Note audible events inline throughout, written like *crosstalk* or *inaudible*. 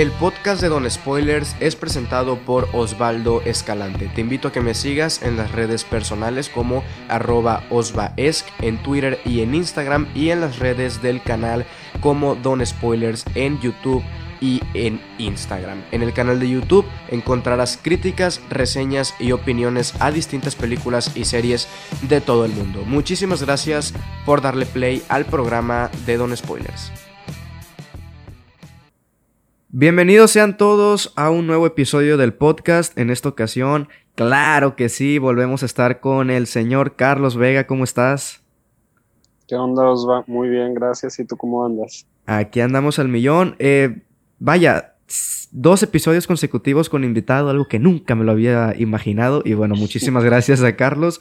El podcast de Don Spoilers es presentado por Osvaldo Escalante. Te invito a que me sigas en las redes personales como arroba osvaesc en Twitter y en Instagram y en las redes del canal como Don Spoilers en YouTube y en Instagram. En el canal de YouTube encontrarás críticas, reseñas y opiniones a distintas películas y series de todo el mundo. Muchísimas gracias por darle play al programa de Don Spoilers. Bienvenidos sean todos a un nuevo episodio del podcast. En esta ocasión, claro que sí, volvemos a estar con el señor Carlos Vega. ¿Cómo estás? ¿Qué onda, Osva? Muy bien, gracias. ¿Y tú cómo andas? Aquí andamos al millón. Eh, vaya, dos episodios consecutivos con invitado, algo que nunca me lo había imaginado. Y bueno, muchísimas *laughs* gracias a Carlos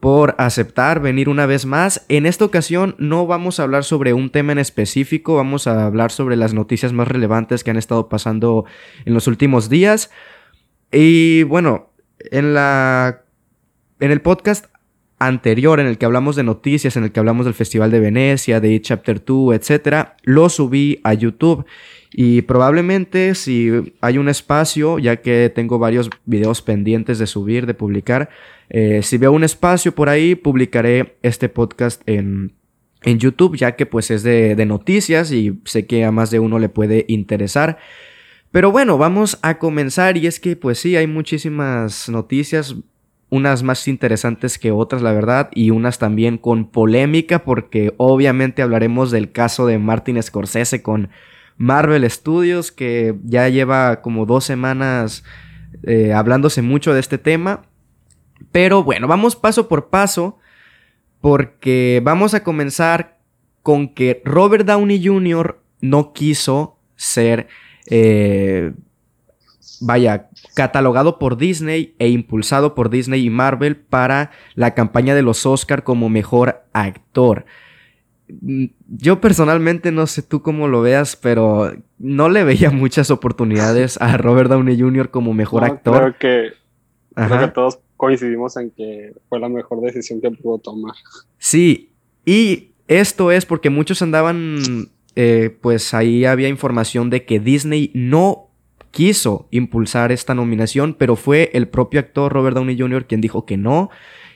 por aceptar venir una vez más. En esta ocasión no vamos a hablar sobre un tema en específico, vamos a hablar sobre las noticias más relevantes que han estado pasando en los últimos días. Y bueno, en la en el podcast anterior en el que hablamos de noticias, en el que hablamos del Festival de Venecia, de Chapter 2, etcétera, lo subí a YouTube. Y probablemente si hay un espacio, ya que tengo varios videos pendientes de subir, de publicar, eh, si veo un espacio por ahí, publicaré este podcast en, en YouTube, ya que pues es de, de noticias y sé que a más de uno le puede interesar. Pero bueno, vamos a comenzar y es que pues sí, hay muchísimas noticias, unas más interesantes que otras, la verdad, y unas también con polémica, porque obviamente hablaremos del caso de Martin Scorsese con Marvel Studios, que ya lleva como dos semanas eh, hablándose mucho de este tema. Pero bueno, vamos paso por paso porque vamos a comenzar con que Robert Downey Jr. no quiso ser, eh, vaya, catalogado por Disney e impulsado por Disney y Marvel para la campaña de los Oscar como mejor actor. Mm, yo personalmente no sé tú cómo lo veas, pero no le veía muchas oportunidades a Robert Downey Jr. como mejor actor. Creo que, creo que todos coincidimos en que fue la mejor decisión que pudo tomar. Sí, y esto es porque muchos andaban, eh, pues ahí había información de que Disney no quiso impulsar esta nominación, pero fue el propio actor Robert Downey Jr. quien dijo que no,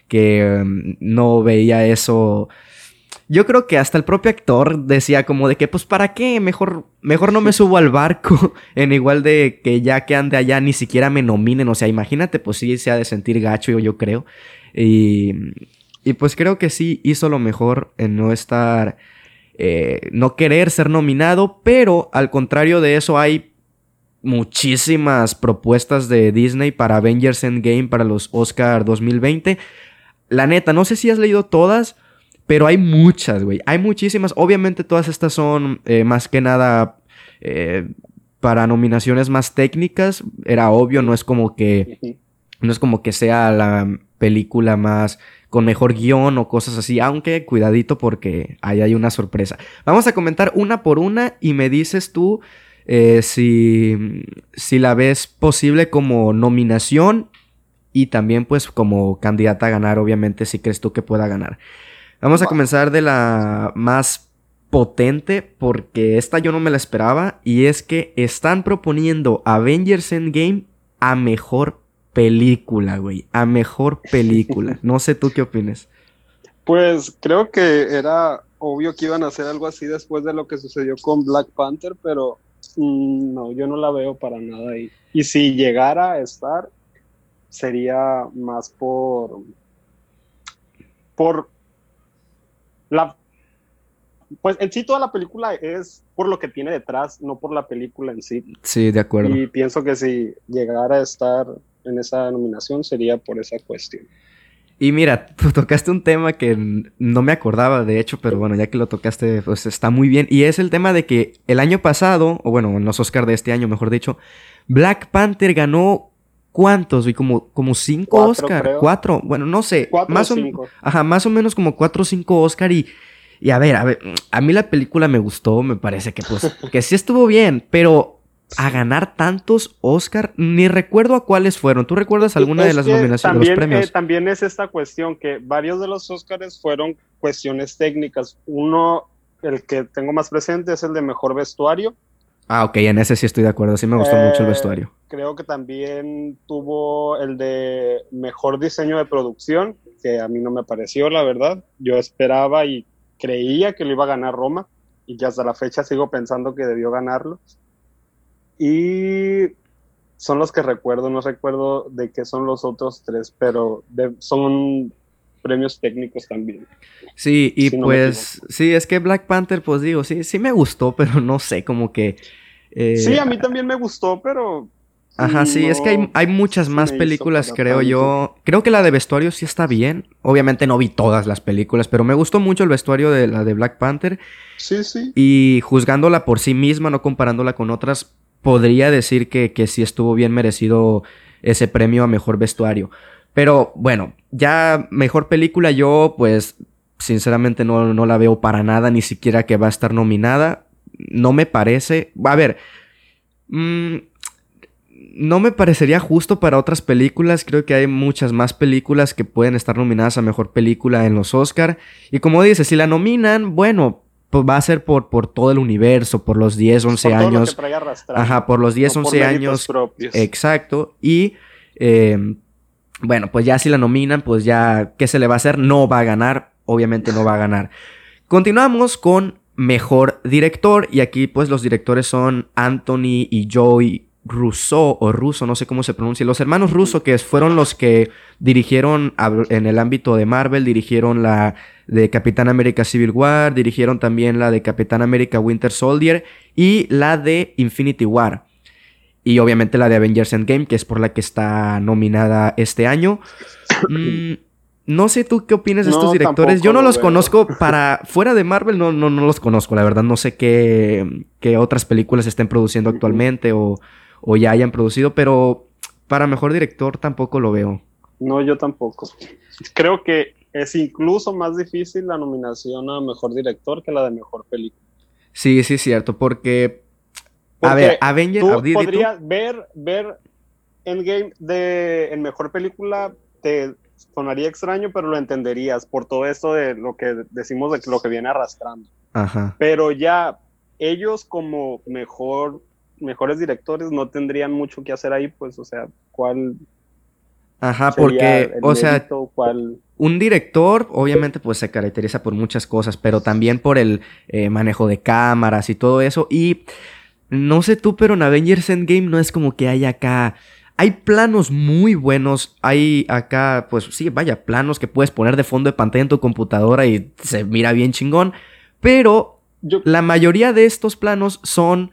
que um, no veía eso yo creo que hasta el propio actor decía como de que, pues, ¿para qué? Mejor, mejor no me subo al barco *laughs* en igual de que ya que ande allá ni siquiera me nominen. O sea, imagínate, pues sí se ha de sentir gacho, yo creo. Y, y pues creo que sí hizo lo mejor en no estar, eh, no querer ser nominado, pero al contrario de eso hay muchísimas propuestas de Disney para Avengers Endgame, para los Oscar 2020. La neta, no sé si has leído todas. Pero hay muchas, güey. Hay muchísimas. Obviamente todas estas son eh, más que nada eh, para nominaciones más técnicas. Era obvio, no es como que... No es como que sea la película más con mejor guion o cosas así, aunque cuidadito porque ahí hay una sorpresa. Vamos a comentar una por una y me dices tú eh, si, si la ves posible como nominación y también pues como candidata a ganar, obviamente, si crees tú que pueda ganar. Vamos a comenzar de la más potente porque esta yo no me la esperaba y es que están proponiendo Avengers Endgame a mejor película, güey, a mejor película. *laughs* No sé tú qué opinas. Pues creo que era obvio que iban a hacer algo así después de lo que sucedió con Black Panther, pero mm, no, yo no la veo para nada ahí. Y si llegara a estar, sería más por por la, pues en sí toda la película es por lo que tiene detrás, no por la película en sí. Sí, de acuerdo. Y pienso que si llegara a estar en esa nominación sería por esa cuestión. Y mira, tú *laughs* tocaste un tema que no me acordaba, de hecho, pero bueno, ya que lo tocaste, pues está muy bien. Y es el tema de que el año pasado, o bueno, en los Oscars de este año, mejor dicho, Black Panther ganó ¿Cuántos? Y como, como cinco Oscar. Cuatro. Bueno, no sé. más o, Ajá, más o menos como cuatro o cinco Oscar. Y, y a ver, a ver, a mí la película me gustó. Me parece que pues, *laughs* que sí estuvo bien. Pero a ganar tantos Oscar, ni recuerdo a cuáles fueron. ¿Tú recuerdas alguna de las nominaciones, también, los premios? Eh, también es esta cuestión que varios de los Oscars fueron cuestiones técnicas. Uno, el que tengo más presente es el de mejor vestuario Ah, ok, en ese sí estoy de acuerdo. Sí me gustó mucho el Eh, vestuario. Creo que también tuvo el de mejor diseño de producción, que a mí no me pareció, la verdad. Yo esperaba y creía que lo iba a ganar Roma, y que hasta la fecha sigo pensando que debió ganarlo. Y son los que recuerdo, no recuerdo de qué son los otros tres, pero de- son premios técnicos también. Sí, y si no pues, sí, es que Black Panther, pues digo, sí, sí me gustó, pero no sé, como que... eh, Sí, a mí también me gustó, pero... Ajá, sí, es que hay, hay muchas más películas, creo tanto. yo. Creo que la de vestuario sí está bien. Obviamente no vi todas las películas, pero me gustó mucho el vestuario de la de Black Panther. Sí, sí. Y juzgándola por sí misma, no comparándola con otras, podría decir que, que sí estuvo bien merecido ese premio a mejor vestuario. Pero bueno, ya mejor película yo pues sinceramente no, no la veo para nada, ni siquiera que va a estar nominada. No me parece... A ver, mm, no me parecería justo para otras películas. Creo que hay muchas más películas que pueden estar nominadas a mejor película en los Oscar. Y como dices, si la nominan, bueno, pues va a ser por, por todo el universo, por los 10, 11 Por todo lo que años. Ajá, por los 10, no por 11 méritos años. propios. Exacto. Y eh, bueno, pues ya si la nominan, pues ya, ¿qué se le va a hacer? No va a ganar. Obviamente no va a ganar. Continuamos con mejor director. Y aquí, pues, los directores son Anthony y Joey Russo o Russo, no sé cómo se pronuncia. Los hermanos Russo, que fueron los que dirigieron a- en el ámbito de Marvel, dirigieron la de Capitán América Civil War, dirigieron también la de Capitán América Winter Soldier y la de Infinity War. Y obviamente la de Avengers Endgame, que es por la que está nominada este año. Mm, no sé tú qué opinas de No, estos directores. Yo no lo los veo. conozco para. Fuera de Marvel, no, no, no los conozco, la verdad. No sé qué, qué otras películas estén produciendo actualmente o, o ya hayan producido, pero para mejor director tampoco lo veo. No, yo tampoco. Creo que es incluso más difícil la nominación a mejor director que la de mejor película. Sí, sí, es cierto, porque. a ver, Avengers. Tú. podrías ver, ver Endgame de, en mejor película, te sonaría extraño, pero lo entenderías por todo esto de lo que decimos de lo que viene arrastrando. Ajá. Pero ya ellos como mejor, mejores directores no tendrían mucho que hacer ahí, pues, o sea, ¿cuál Ajá, porque, el o sea? ¿Cuál? un director, obviamente, pues se caracteriza por muchas cosas, pero también por el eh, manejo de cámaras y todo eso. Y no sé tú, pero en Avengers Endgame no es como que hay acá. Hay planos muy buenos. Hay acá, pues sí, vaya, planos que puedes poner de fondo de pantalla en tu computadora y se mira bien chingón. Pero Yo, la mayoría de estos planos son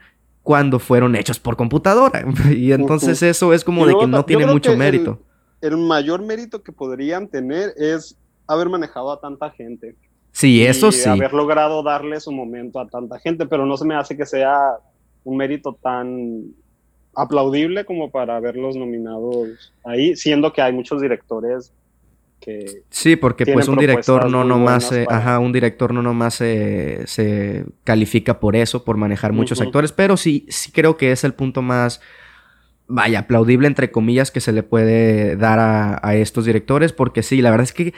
cuando fueron hechos por computadora. *laughs* Y entonces eso es como de que no tiene mucho el- mérito. el mayor mérito que podrían tener es haber manejado a tanta gente. Sí, eso y sí. haber logrado darle su momento a tanta gente, pero no se me hace que sea un mérito tan aplaudible como para verlos nominados ahí, siendo que hay muchos directores que Sí, porque pues un director no nomás, ajá, un director no nomás se, se califica por eso, por manejar muchos actores, pero sí, sí creo que es el punto más, vaya, aplaudible entre comillas que se le puede dar a, a estos directores, porque sí, la verdad es que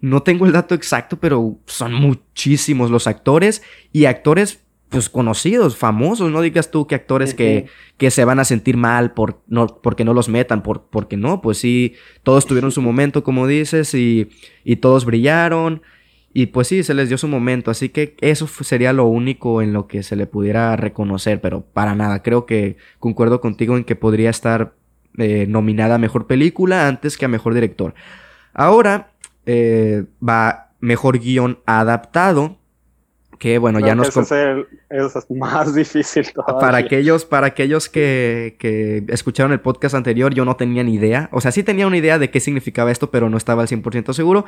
no tengo el dato exacto, pero son muchísimos los actores y actores pues conocidos, famosos, no digas tú que actores que, que se van a sentir mal por no, porque no los metan, por, porque no, pues sí, todos tuvieron su momento, como dices, y, y todos brillaron, y pues sí, se les dio su momento, así que eso sería lo único en lo que se le pudiera reconocer, pero para nada, creo que concuerdo contigo en que podría estar eh, nominada a Mejor Película antes que a Mejor Director. Ahora eh, va Mejor Guión Adaptado, que bueno, creo ya que nos... ese es, el- es *laughs* más difícil todavía. para aquellos, para aquellos que, que escucharon el podcast anterior, yo no tenía ni idea. O sea, sí tenía una idea de qué significaba esto, pero no estaba al 100% seguro.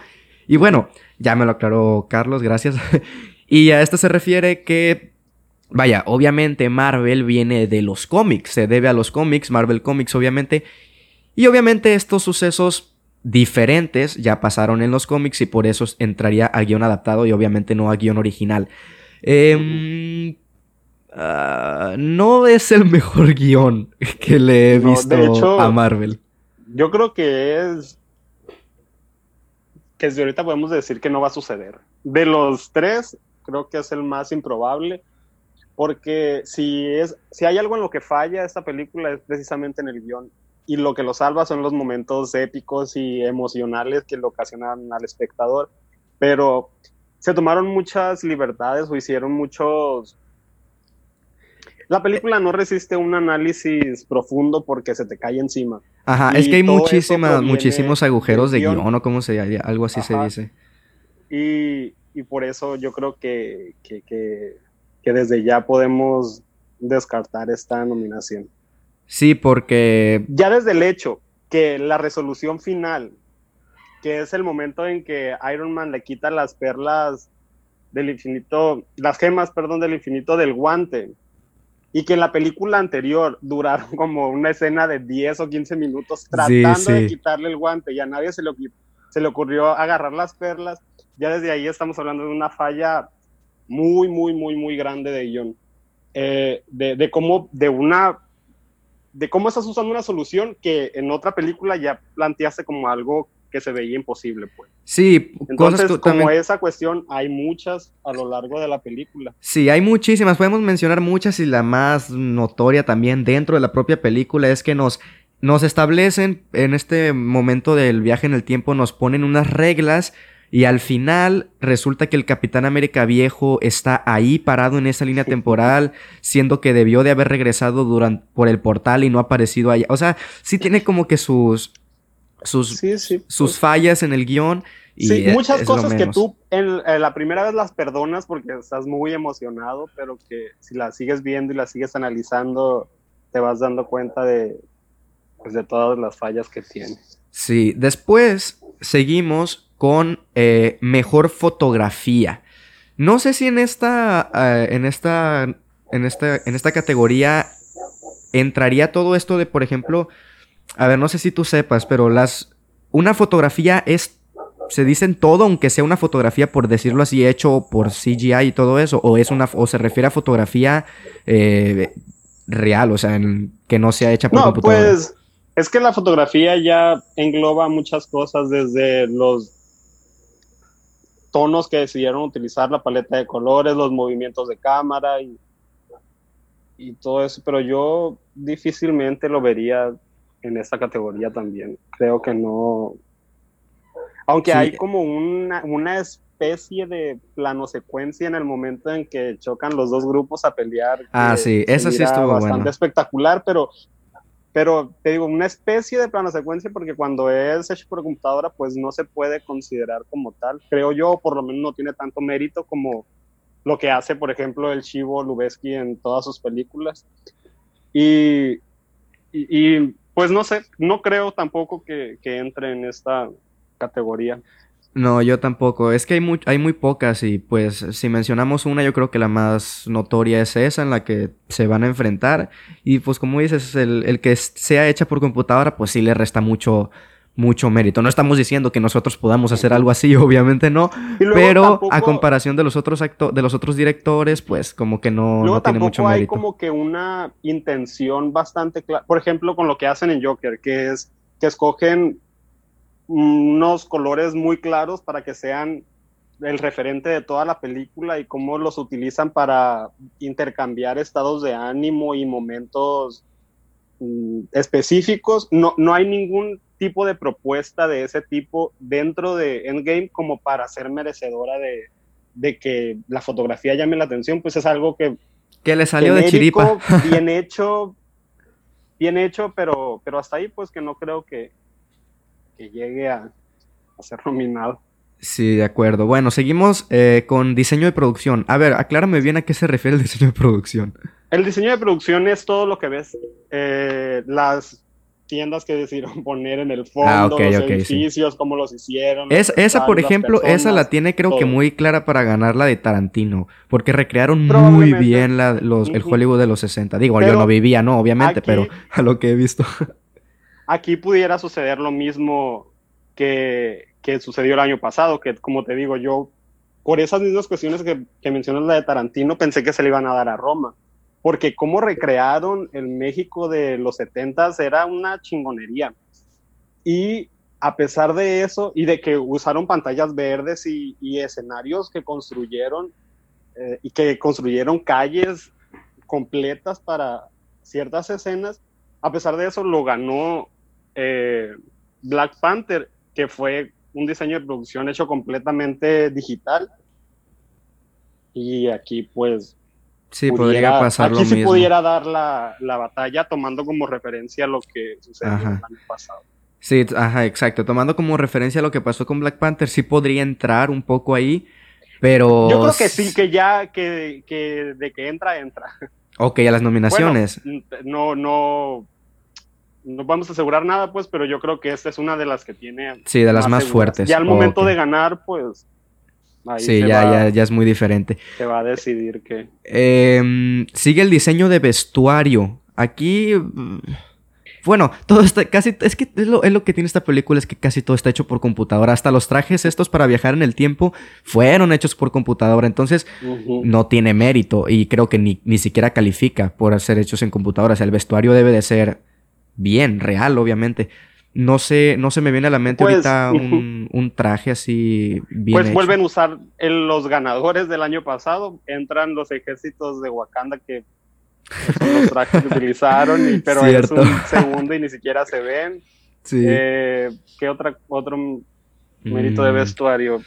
Y bueno, ya me lo aclaró Carlos, gracias. *laughs* y a esto se refiere que, vaya, obviamente Marvel viene de los cómics, se debe a los cómics, Marvel Comics obviamente. Y obviamente estos sucesos diferentes ya pasaron en los cómics y por eso entraría a guion adaptado y obviamente no a guion original. Em, ah, no es el mejor guion *laughs* que le he No, visto hecho- a Marvel. Yo creo que es que desde ahorita podemos decir que no va a suceder. De los tres, creo que es el más improbable. porque si, es, si hay algo en lo que falla esta película es precisamente en el guion, y lo que lo salva son los momentos épicos y emocionales que le ocasionan al espectador, pero se tomaron muchas libertades o hicieron muchos... La película no resiste un análisis profundo porque se te cae encima. Ajá, es que hay muchísimas, muchísimos agujeros de guion, o como se llama, algo así se dice. Y, y, por eso yo creo que, que, que, que desde ya podemos descartar esta nominación. Sí, porque... Ya desde el hecho que la resolución final que es el momento en que Iron Man le quita las perlas del infinito, las gemas, perdón, del infinito del guante. Y que en la película anterior duraron *laughs* como una escena de 10 o 15 minutos tratando de quitarle el guante y a nadie se le, se le ocurrió agarrar las perlas. Ya desde ahí estamos hablando de una falla muy, muy, muy, muy grande de guion. Eh, de, de cómo, de una, de cómo estás usando una solución que en otra película ya planteaste como algo que se veía imposible, pues. Sí, Entonces, cosas como esa cuestión, hay muchas a lo largo de la película. Sí, hay muchísimas, podemos mencionar muchas y la más notoria también dentro de la propia película es que nos, nos establecen en este momento del viaje en el tiempo, nos ponen unas reglas y al final resulta que el Capitán América viejo está ahí parado en esa línea temporal, siendo que debió de haber regresado durante, por el portal y no ha aparecido allá. O sea, sí tiene como que sus sus, sus pues. fallas en el guion. Y sí, muchas cosas que tú en, la primera vez las perdonas porque estás muy emocionado, pero que si las sigues viendo y las sigues analizando, te vas dando cuenta de, pues, de todas las fallas que tiene. Sí, después seguimos con eh, mejor fotografía. No sé si en esta, eh, en esta, en esta, en esta categoría entraría todo esto de, por ejemplo, a ver, no sé si tú sepas, pero las. Una fotografía es. Se dicen todo, aunque sea una fotografía, por decirlo así, hecho por CGI y todo eso. O es una. o se refiere a fotografía eh, real, o sea, que no sea hecha por no, Pues es que la fotografía ya engloba muchas cosas, desde los tonos que decidieron utilizar, la paleta de colores, los movimientos de cámara y, y todo eso, pero yo difícilmente lo vería en esta categoría también. Creo que no. Aunque hay como una, una especie de plano secuencia en el momento en que chocan los dos grupos a pelear. Ah, sí, eso sí estuvo bastante espectacular, pero, pero te digo, una especie de plano secuencia porque cuando es hecho por computadora, pues no se puede considerar como tal. Creo yo, por lo menos no tiene tanto mérito como lo que hace, por ejemplo, el Chivo Lubeski en todas sus películas. y, y pues no sé, no creo tampoco que, entre en esta categoría. No, yo tampoco. Es que hay muy, hay muy pocas y pues si mencionamos una, yo creo que la más notoria es esa en la que se van a enfrentar. Y pues como dices, el, el que sea hecha por computadora, pues sí le resta mucho, mucho mérito. No estamos diciendo que nosotros podamos hacer algo así, *laughs* obviamente no, pero a comparación de los otros de los otros directores, pues como que no, no tiene mucho mérito. hay como que una intención bastante clara, por ejemplo, con lo que hacen en Joker, que es que escogen unos colores muy claros para que sean el referente de toda la película y cómo los utilizan para intercambiar estados de ánimo y momentos mm, específicos. No, no hay ningún tipo de propuesta de ese tipo dentro de Endgame como para ser merecedora de, de que la fotografía llame la atención, pues es algo que... Que le salió de chiripa. Bien hecho, bien hecho, pero, pero hasta ahí pues que no creo que, que llegue a, a ser nominado. Sí, de acuerdo. Bueno, seguimos eh, con diseño de producción. A ver, aclárame bien a qué se refiere el diseño de producción. El diseño de producción es todo lo que ves, eh, las tiendas que decidieron *laughs* poner en el fondo, ah, los edificios, cómo los hicieron. Es, esa, por ejemplo, esa la tiene creo que muy clara para ganar la de Tarantino, porque recrearon muy bien la, los, el Hollywood de los 60. Digo, yo no vivía, no, obviamente, pero *laughs* a lo que he visto. Aquí pudiera suceder lo mismo que, que, sucedió el año pasado, que como te digo, yo, por esas mismas cuestiones que, que mencionas la de Tarantino, pensé que se le iban a dar a Roma porque cómo recrearon el México de los 70 era una chingonería. Y a pesar de eso, y de que usaron pantallas verdes y, escenarios que construyeron, eh, y que construyeron calles completas para ciertas escenas. A pesar de eso, lo ganó eh, Black Panther, que fue un diseño de producción hecho completamente digital. Y aquí, pues. Sí, podría pasar aquí sí pudiera dar la, batalla tomando como referencia lo que sucedió el año pasado. Sí, ajá, exacto. Tomando como referencia lo que pasó con Black Panther, sí podría entrar un poco ahí, pero... Yo creo que sí, que ya, que, que de que entra, entra. Ok, a las nominaciones. no, no, no vamos a asegurar nada, pues, pero yo creo que esta es una de las que tiene... Sí, de las más, fuertes. Ya al momento de ganar, pues... sí, ya, ya, ya, es muy diferente. Se va a decidir que... Em, sigue el diseño de vestuario. Aquí bueno, todo está casi. Es que es lo, que tiene esta película: es que casi todo está hecho por computadora. Hasta los trajes estos para viajar en el tiempo fueron hechos por computadora. Entonces, no tiene mérito. Y creo que ni, ni siquiera califica por ser hechos en computadora. O sea, el vestuario debe de ser bien, real, obviamente. No sé, no se me viene a la mente pues, ahorita *laughs* un, traje así bien. Pues vuelven a usar los ganadores del año pasado. Entran los ejércitos de Wakanda que son los trajes que *laughs* utilizaron, pero es un segundo y ni siquiera se ven. Eh, ¿Qué otra, otro mérito de mm. vestuario?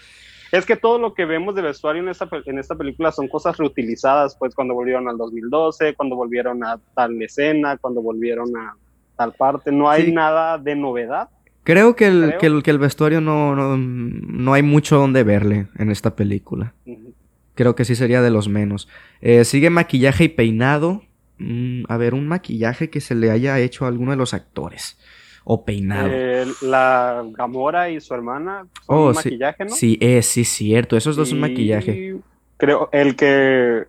Es que todo lo que vemos de vestuario en esta, en esta película son cosas reutilizadas, pues cuando volvieron al 2012, cuando volvieron a tal escena, cuando volvieron a tal parte, no hay nada de novedad. Creo que el, Que el, vestuario no, no, hay mucho donde verle en esta película. Creo que sí sería de los menos. Eh, sigue maquillaje y peinado. Mm, a ver, un maquillaje que se le haya hecho a alguno de los actores. O peinado. Eh, la Gamora y su hermana son oh, un maquillaje, ¿no? Sí, es, sí, cierto. Esos dos son maquillaje. Creo, el que.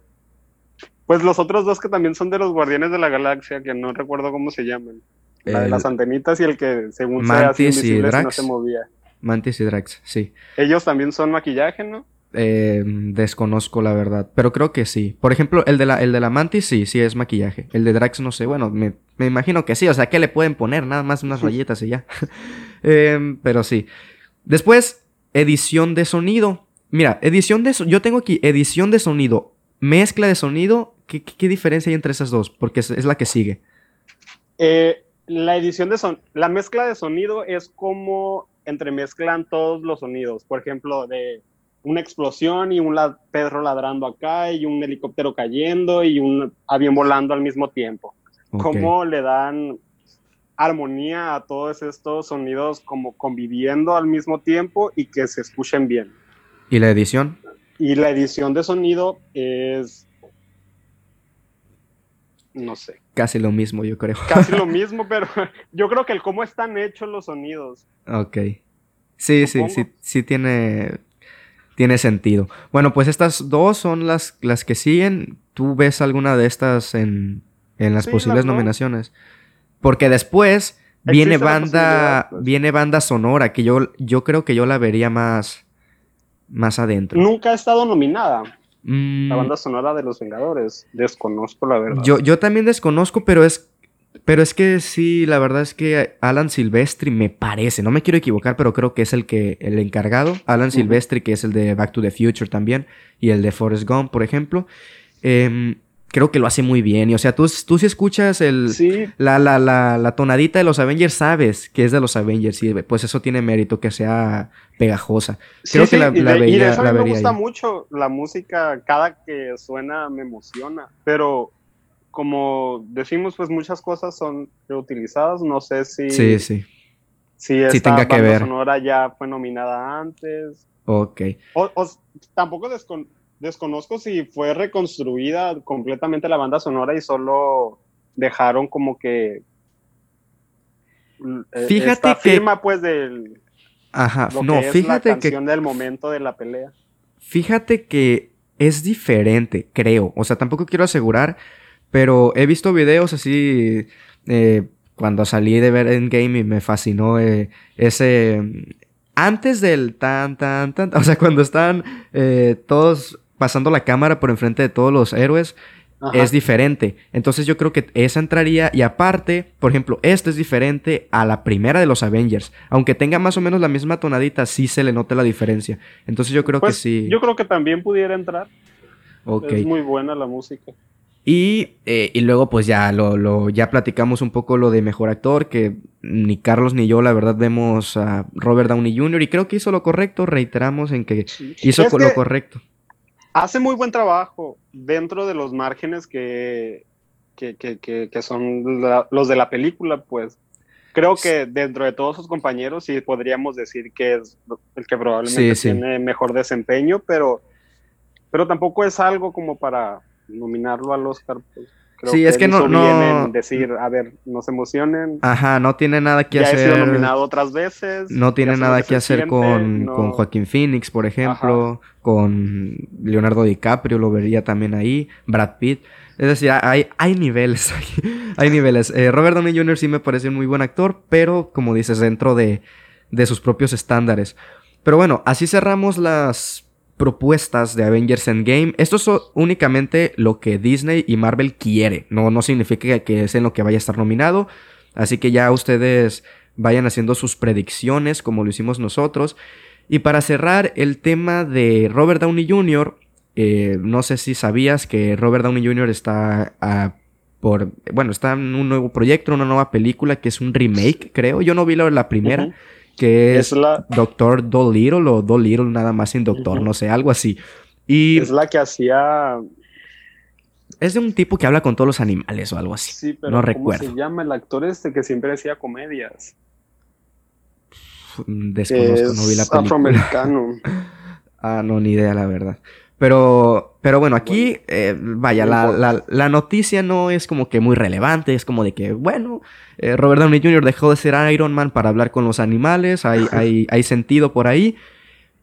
Pues los otros dos que también son de los Guardianes de la Galaxia, que no recuerdo cómo se llaman. La de las antenitas y el que, según Mantis sea, y Drax. no se movía. Mantis y Drax, sí. Ellos también son maquillaje, ¿no? Eh, desconozco la verdad, pero creo que sí. Por ejemplo, el de la, el de la Mantis sí, sí es maquillaje. El de Drax no sé, bueno, me, imagino que sí. O sea, ¿qué le pueden poner? Nada más unas *laughs* rayitas y ya. *laughs* Em, pero sí. Después, edición de sonido. Mira, edición de... yo tengo aquí edición de sonido, mezcla de sonido. ¿Qué, qué, diferencia hay entre esas dos? Porque es, la que sigue. Eh, la edición de son la mezcla de sonido es como entremezclan todos los sonidos. Por ejemplo, de una explosión y un perro ladrando acá y un helicóptero cayendo y un avión volando al mismo tiempo. ¿Cómo le dan armonía a todos estos sonidos como conviviendo al mismo tiempo y que se escuchen bien? ¿Y la edición? Y la edición de sonido es... No sé. Casi lo mismo, yo creo. Casi lo *laughs* mismo, pero *laughs* yo creo que el cómo están hechos los sonidos. Ok. Sí, sí, sí, sí tiene tiene sentido. Bueno, pues estas dos son las, las que siguen. ¿Tú ves alguna de estas en, las posibles nominaciones? Porque después viene banda, pues. viene banda sonora, que yo, yo creo que yo la vería más, más adentro. Nunca ha estado nominada. Mm. La banda sonora de Los Vengadores. Desconozco la verdad. Yo, yo también desconozco, pero es pero es que sí, la verdad es que Alan Silvestri me parece, no me quiero equivocar, pero creo que es el que el encargado. Alan Silvestri, que es el de Back to the Future también, y el de Forrest Gump, por ejemplo. Em, creo que lo hace muy bien. Y o sea, tú, tú si escuchas el, la, la, la, tonadita de los Avengers, sabes que es de los Avengers. Y pues eso tiene mérito, que sea pegajosa. Creo que la, veía. Y de eso me gusta mucho la música, cada que suena me emociona. Pero como decimos, pues muchas cosas son reutilizadas. No sé si. Sí, sí. Si esta tenga que ver. sonora ya fue nominada antes. Ok. O, tampoco desconozco si fue reconstruida completamente la banda sonora y solo dejaron como que. Eh, fíjate esta que. firma, pues, del. Ajá, no, que es fíjate la canción del momento de la pelea. Fíjate que es diferente, creo. O sea, tampoco quiero asegurar pero he visto videos así, eh, cuando salí de ver Endgame y me fascinó eh, ese... Antes del tan, tan, tan, o sea, cuando están eh, todos pasando la cámara por enfrente de todos los héroes, es diferente. Entonces yo creo que esa entraría y aparte, por ejemplo, esta es diferente a la primera de los Avengers. Aunque tenga más o menos la misma tonadita, sí se le nota la diferencia. Entonces yo creo que pues, sí. Yo creo que también pudiera entrar. Es muy buena la música. Y, eh, y luego pues ya lo, lo, ya platicamos un poco lo de mejor actor, que ni Carlos ni yo la verdad vemos a Robert Downey Jr. y creo que hizo lo correcto, reiteramos en que hizo lo correcto. Hace muy buen trabajo dentro de los márgenes que, que, que, que son los de la película, pues creo que dentro de todos sus compañeros sí podríamos decir que es el que probablemente tiene mejor desempeño, pero, pero tampoco es algo como para nominarlo al Oscar. Pues. Creo sí, es que no, no decir, a ver, no se emocionen. Ajá, no tiene nada que hacer. Ya sido nominado otras veces. No tiene nada que hacer con, con, Joaquín Phoenix, por ejemplo, con Leonardo DiCaprio, lo vería también ahí, Brad Pitt. Es decir, hay, hay niveles, *laughs* hay niveles. Eh, Robert Downey Jr. sí me parece un muy buen actor, pero como dices, dentro de, de sus propios estándares. Pero bueno, así cerramos las propuestas de Avengers Endgame. Esto es únicamente lo que Disney y Marvel quiere. No, no significa que es en lo que vaya a estar nominado. Así que ya ustedes vayan haciendo sus predicciones como lo hicimos nosotros. Y para cerrar el tema de Robert Downey Jr., eh, no sé si sabías que Robert Downey Jr. está por... Bueno, está en un nuevo proyecto, una nueva película que es un remake, creo. Yo no vi la, primera que es, la... Doctor Dolittle o Dolittle nada más sin Doctor, no sé, algo así. Y es la que hacía... Es de un tipo que habla con todos los animales o algo así. Sí, pero no ¿cómo recuerdo. se llama el actor este que siempre hacía comedias? Desconozco, no vi la película. afroamericano. *laughs* ah, no, ni idea, la verdad. Pero, pero bueno, aquí, eh, vaya, la, la, noticia no es como que muy relevante, es como de que, bueno, eh, Robert Downey Jr. dejó de ser Iron Man para hablar con los animales, hay, hay, hay sentido por ahí.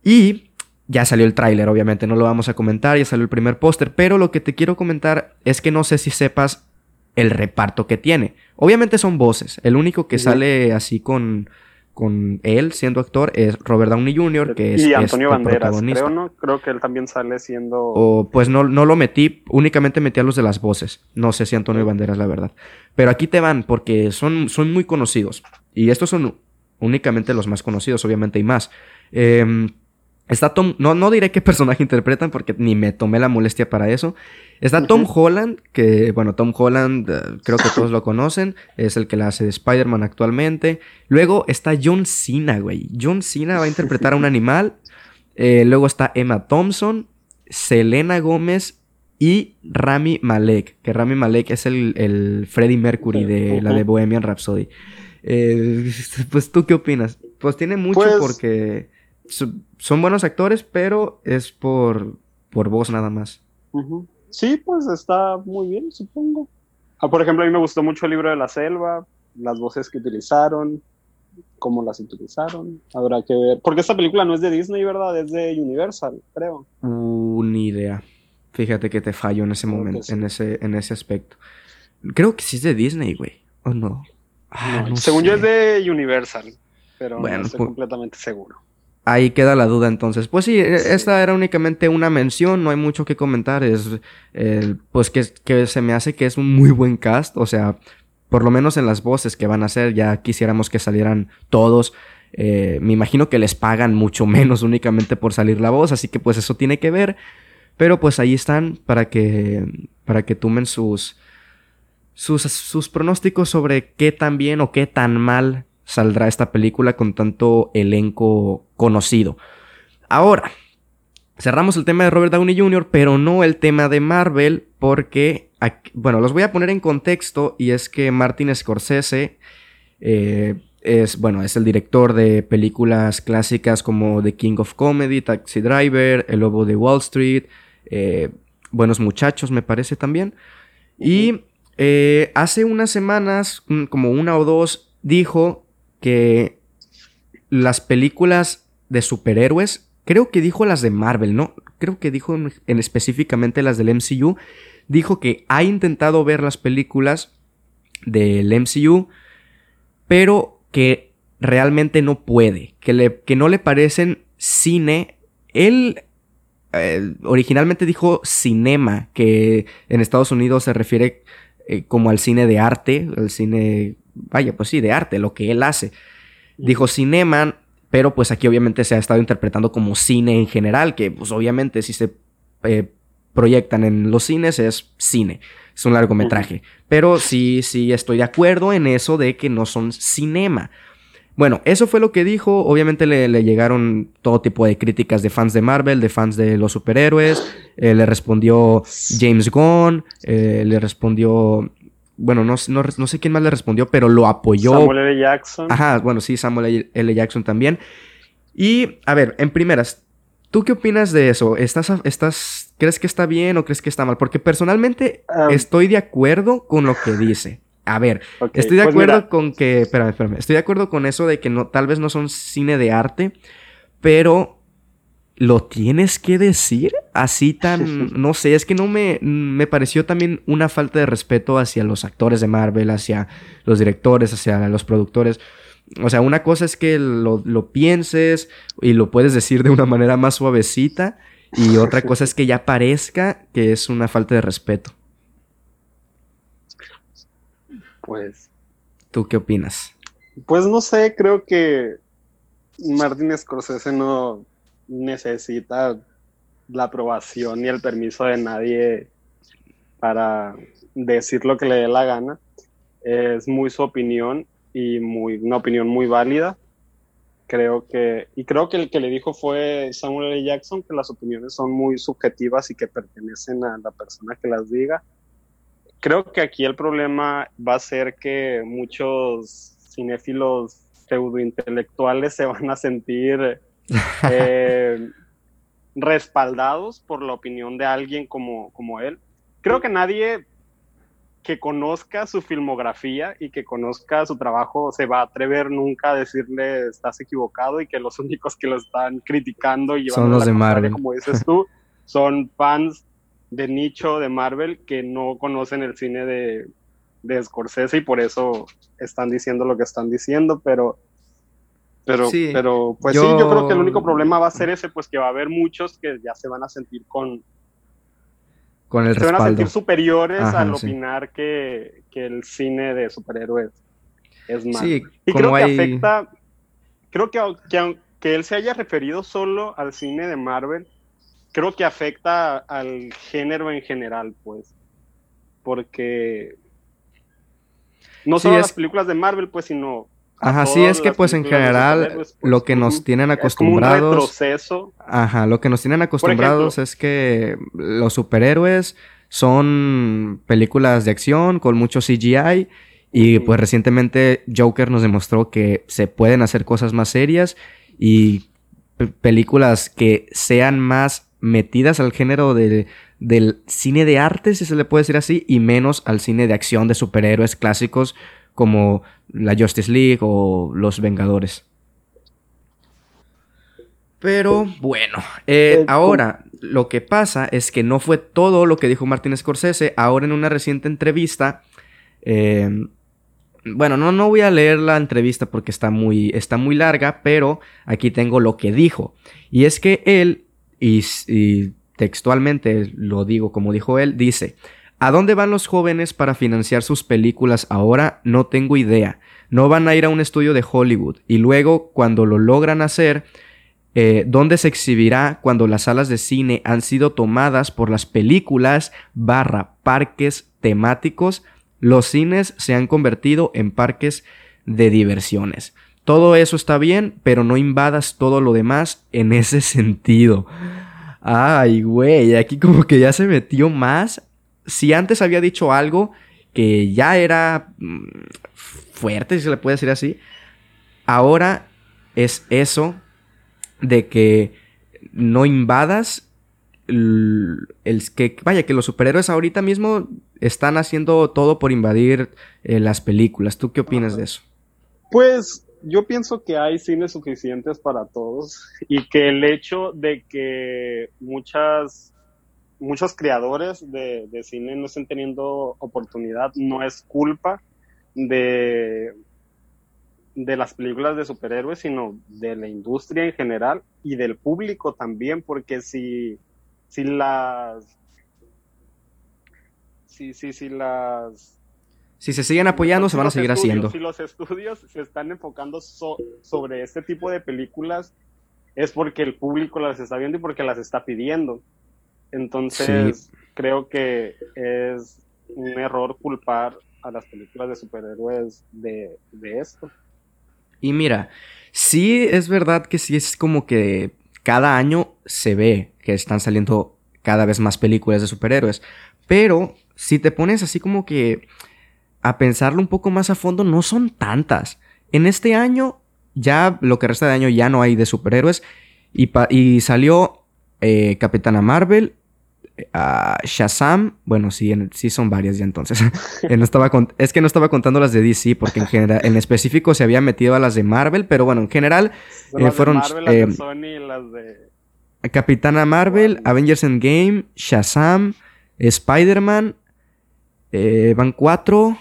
Y ya salió el tráiler, obviamente, no lo vamos a comentar, ya salió el primer póster, pero lo que te quiero comentar es que no sé si sepas el reparto que tiene. Obviamente son voces, el único que sale así con con él siendo actor es Robert Downey Jr., que es, y Antonio Banderas, creo, ¿no? Creo que él también sale siendo... O, pues no, no lo metí, únicamente metí a los de las voces. No sé si Antonio Banderas, la verdad. Pero aquí te van, porque son, son muy conocidos. Y estos son únicamente los más conocidos, obviamente, y más. Eh, Está Tom, no, no diré qué *laughs* personaje interpretan porque ni me tomé la molestia para eso. Está Tom Holland, que bueno, Tom Holland eh, creo que todos lo conocen, es el que la hace de Spider-Man actualmente. Luego está John Cena, güey. John Cena va a interpretar a un animal. Eh, luego está Emma Thompson, Selena Gómez y Rami Malek, que Rami Malek es el, el Freddie Mercury de la de Bohemian Rhapsody. Eh, *laughs* pues tú qué opinas? Pues tiene mucho pues porque son buenos actores, pero es por, por voz nada más. Sí, pues está muy bien, supongo. Ah, por ejemplo, a mí me gustó mucho el libro de la selva, las voces que utilizaron, cómo las utilizaron. Habrá que ver. Porque esta película no es de Disney, ¿verdad? Es de Universal, creo. Uh, ni idea. Fíjate que te fallo en ese momento, en, ese, en ese aspecto. Creo que sí es de Disney, güey. ¿O no? Ah, según yo es de Universal, pero no estoy pues completamente seguro. Ahí queda la duda entonces. Pues sí, e, esta era únicamente una mención, no hay mucho que comentar. Es, pues que, que, se me hace que es un muy buen cast, o sea, por lo menos en las voces que van a hacer, ya quisiéramos que salieran todos. Eh, me imagino que les pagan mucho *laughs* menos únicamente por salir la voz, así que pues eso tiene que ver. Pero pues ahí están para que, para que tomen sus, sus, sus pronósticos sobre qué tan bien o qué tan mal saldrá esta película con tanto elenco conocido. Ahora, cerramos el tema de Robert Downey Jr., pero no el tema de Marvel, porque, bueno, los voy a poner en contexto y es que Martin Scorsese eh, es, bueno, es el director de películas clásicas como The King of Comedy, Taxi Driver, El Lobo de Wall Street, eh, Buenos Muchachos, me parece también. Y eh, hace unas semanas, como una o dos, dijo que las películas de superhéroes, creo que dijo las de Marvel, ¿no? Creo que dijo en, específicamente las del MCU, dijo que ha intentado ver las películas del MCU, pero que realmente no puede, que, le, que no le parecen cine. Él eh, originalmente dijo cinema, que en Estados Unidos se refiere eh, como al cine de arte, al cine vaya, pues sí, de arte, lo que él hace. Dijo cinema, pero pues aquí obviamente se ha estado interpretando como cine en general, que pues obviamente si se eh, proyectan en los cines es cine, es un largometraje. Pero sí, sí estoy de acuerdo en eso de que no son cinema. Bueno, eso fue lo que dijo. Obviamente le, llegaron todo tipo de críticas de fans de Marvel, de fans de los superhéroes. Eh, le respondió James Gunn, eh, le respondió... Bueno, no, no, sé quién más le respondió, pero lo apoyó. Samuel L. Jackson. Ajá, bueno, sí, Samuel L. Jackson también. Y, a ver, en primeras, ¿tú qué opinas de eso? ¿Estás, estás, ¿Crees que está bien o crees que está mal? Porque personalmente estoy de acuerdo con lo que dice. A ver, estoy de pues acuerdo con que. Espérame, espérame. Estoy de acuerdo con eso de que no, tal vez no son cine de arte, pero lo tienes que decir así tan. *laughs* No sé, es que no me. Me pareció también una falta de respeto hacia los actores de Marvel, hacia los directores, hacia los productores. O sea, una cosa es que lo, lo pienses y lo puedes decir de una manera más suavecita. Y *laughs* otra cosa es que ya parezca que es una falta de respeto. pues... ¿Tú qué opinas? Pues no sé, creo que Martin Scorsese no necesita la aprobación ni el permiso de nadie para decir lo que le dé la gana. Es muy su opinión y muy, una opinión muy válida. Creo que, y creo que el que le dijo fue Samuel L. Jackson, que las opiniones son muy subjetivas y que pertenecen a la persona que las diga creo que aquí el problema va a ser que muchos cinéfilos pseudointelectuales se van a sentir *laughs* eh, respaldados por la opinión de alguien como, como él. Creo que nadie que conozca su filmografía y que conozca su trabajo se va a atrever nunca a decirle estás equivocado y que los *laughs* únicos que lo están criticando y son los de Marvel, como dices tú, *laughs* son fans de nicho de Marvel que no conocen el cine de, de Scorsese y por eso están diciendo lo que están diciendo, pero pero, pero pues sí, yo creo que el único problema va a ser ese, pues que va a haber muchos que ya se van a sentir con con el se van a sentir superiores al opinar que, que, el cine de superhéroes es malo. y creo que afecta, creo que, que, que él se haya referido solo al cine de Marvel, creo que afecta al género en general, pues. Porque no solo las películas de Marvel, pues, sino. Ajá, sí, es que pues en general pues, lo que nos tienen acostumbrados. Es Ajá, lo que nos tienen acostumbrados es que los superhéroes son películas de acción con mucho CGI. Y pues recientemente Joker nos demostró que se pueden hacer cosas más serias y películas que sean más metidas al género del cine de arte, si se le puede decir así, y menos al cine de acción de superhéroes clásicos como la Justice League o los Vengadores. Pero bueno, eh, ahora lo que pasa es que no fue todo lo que dijo Martin Scorsese. Ahora en una reciente entrevista, em, bueno, no, no voy a leer la entrevista porque está muy, está muy larga, pero aquí tengo lo que dijo. Y es que él y, textualmente lo digo como dijo él, dice, ¿A dónde van los jóvenes para financiar sus películas ahora? No tengo idea. No van a ir a un estudio de Hollywood. Y luego, cuando lo logran hacer, eh, ¿dónde se exhibirá cuando las salas de cine han sido tomadas por las películas barra parques temáticos? Los cines se han convertido en parques de diversiones. Todo eso está bien, pero no invadas todo lo demás en ese *laughs* sentido. Ay, güey, aquí como que ya se metió más. Si antes había dicho algo que ya era mm, fuerte, si se le puede decir así, ahora es eso de que no invadas el, que vaya que los superhéroes ahorita mismo están haciendo todo por invadir eh, las películas. ¿Tú qué opinas de eso? Pues yo pienso que hay cines suficientes para todos y que el hecho de que muchas muchos creadores de, cine no estén teniendo oportunidad no es culpa de de las películas de superhéroes, sino de la industria en general y del público también, porque si, si las si, si, si las si se siguen apoyando, se van a seguir haciendo. Si los estudios se están enfocando sobre este tipo de películas, es porque el público las está viendo y porque las está pidiendo. Entonces, creo que es un error culpar a las películas de superhéroes de, de esto. Y mira, sí es verdad que sí es como que cada año se ve que están saliendo cada vez más películas de superhéroes. Pero si te pones así como que a pensarlo un poco más a fondo, no son tantas. En este año, ya lo que resta de año ya no hay de superhéroes. Y, y salió eh, Capitana Marvel, Shazam, bueno, sí, sí son varias ya entonces. *laughs* no estaba es que no estaba contando las de DC porque en general, en específico se había metido a las de Marvel, pero bueno, en general eh, fueron Marvel, las de eh, Sony, las de... Capitana Marvel, Avengers Endgame, Shazam, Spider-Man, eh, van cuatro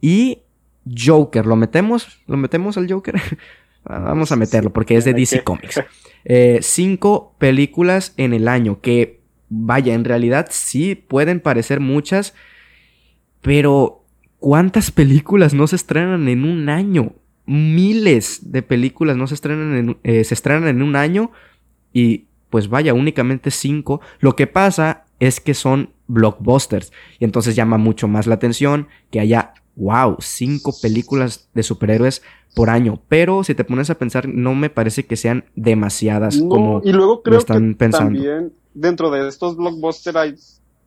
y Joker. ¿Lo metemos? ¿Lo metemos al Joker? *laughs* Vamos a meterlo porque es de DC Comics. cinco películas en el año que vaya, en realidad sí pueden parecer muchas, pero ¿cuántas películas no se estrenan en un año? Miles de películas no se estrenan en, eh, se estrenan en un año y pues vaya, únicamente cinco. Lo que pasa es que son blockbusters y entonces llama mucho más la atención que haya, wow, cinco películas de superhéroes por año. Pero si te pones a pensar, no me parece que sean demasiadas como y luego creo están pensando dentro de estos blockbusters hay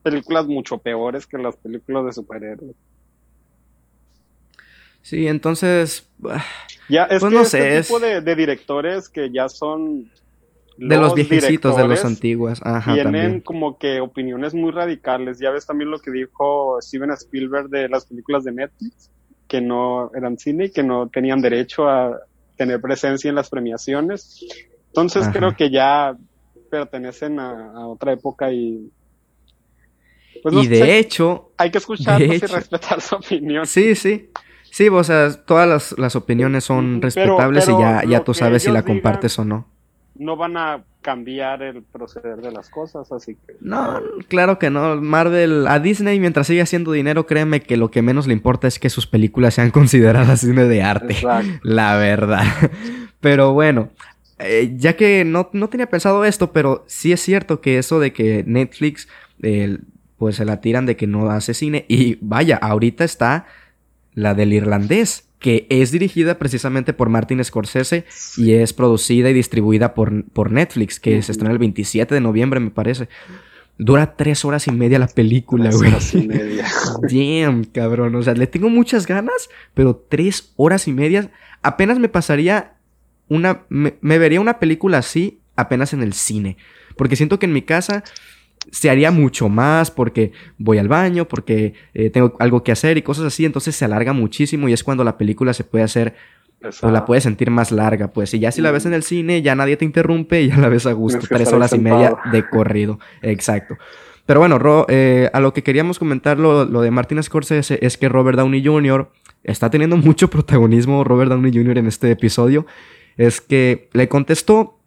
películas mucho peores que las películas de superhéroes. Sí, entonces. Ya, es pues que no este tipo de, directores que ya son. De los viejecitos, de los antiguos. Ajá, tienen como que opiniones muy radicales. Ya ves también lo que dijo Steven Spielberg de las películas de Netflix, que no eran cine y que no tenían derecho a tener presencia en las premiaciones. Entonces creo que ya pertenecen a, otra época y... Pues y de hecho... Hay que escucharlos y respetar su opinión. Sí, sí. Sí, o sea, todas las, opiniones son respetables y ya, ya tú sabes si la compartes o no. No van a cambiar el proceder de las cosas, así que... No, claro que no. Marvel, a Disney, mientras sigue haciendo dinero, créeme que lo que menos le importa es que sus películas sean *laughs* consideradas cine de arte. La verdad. Pero bueno, eh, ya que no, tenía pensado esto, pero sí es cierto que eso de que Netflix, pues se la tiran de que no hace cine. Y vaya, ahorita está la del irlandés, que es dirigida precisamente por Martin Scorsese y es producida y distribuida por, por Netflix, que se estrena el 27 de noviembre, me parece. Dura tres horas y media la película, güey. Tres horas y media. *laughs* Damn, cabrón. O sea, le tengo muchas ganas, pero tres horas y media. Apenas me pasaría una, me, vería una película así apenas en el cine. Porque siento que en mi casa se haría mucho más porque voy al baño, porque eh, tengo algo que hacer y cosas así. Entonces se alarga muchísimo y es cuando la película se puede hacer o la puedes sentir más larga, pues. Y ya si la ves en el cine, ya nadie te interrumpe y ya la ves a gusto. Tres horas y media de corrido. Exacto. Pero bueno, eh, a lo que queríamos comentar lo, lo, de Martin Scorsese es que Robert Downey Jr. está teniendo mucho protagonismo, Robert Downey Jr. en este episodio es que le contestó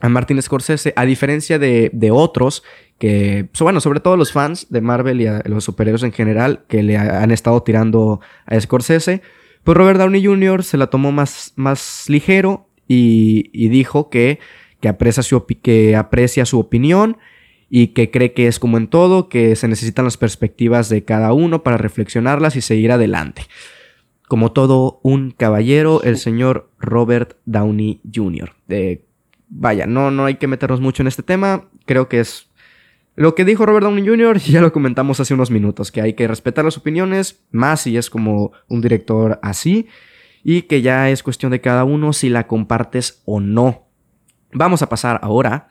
a Martin Scorsese, a diferencia de, otros que, bueno, sobre todo los fans de Marvel y los superhéroes en general que le han estado tirando a Scorsese, pues Robert Downey Jr. se la tomó más, más ligero y, dijo que, que, aprecia su, que aprecia su opinión y que cree que es como en todo, que se necesitan las perspectivas de cada uno para reflexionarlas y seguir adelante como todo un caballero, el señor Robert Downey Jr. vaya, no, no hay que meternos mucho en este tema. Creo que es lo que dijo Robert Downey Jr. *laughs* Ya lo comentamos hace unos minutos, que hay que respetar las opiniones, más si es como un director así, y que ya es cuestión de cada uno si la compartes o no. Vamos a pasar ahora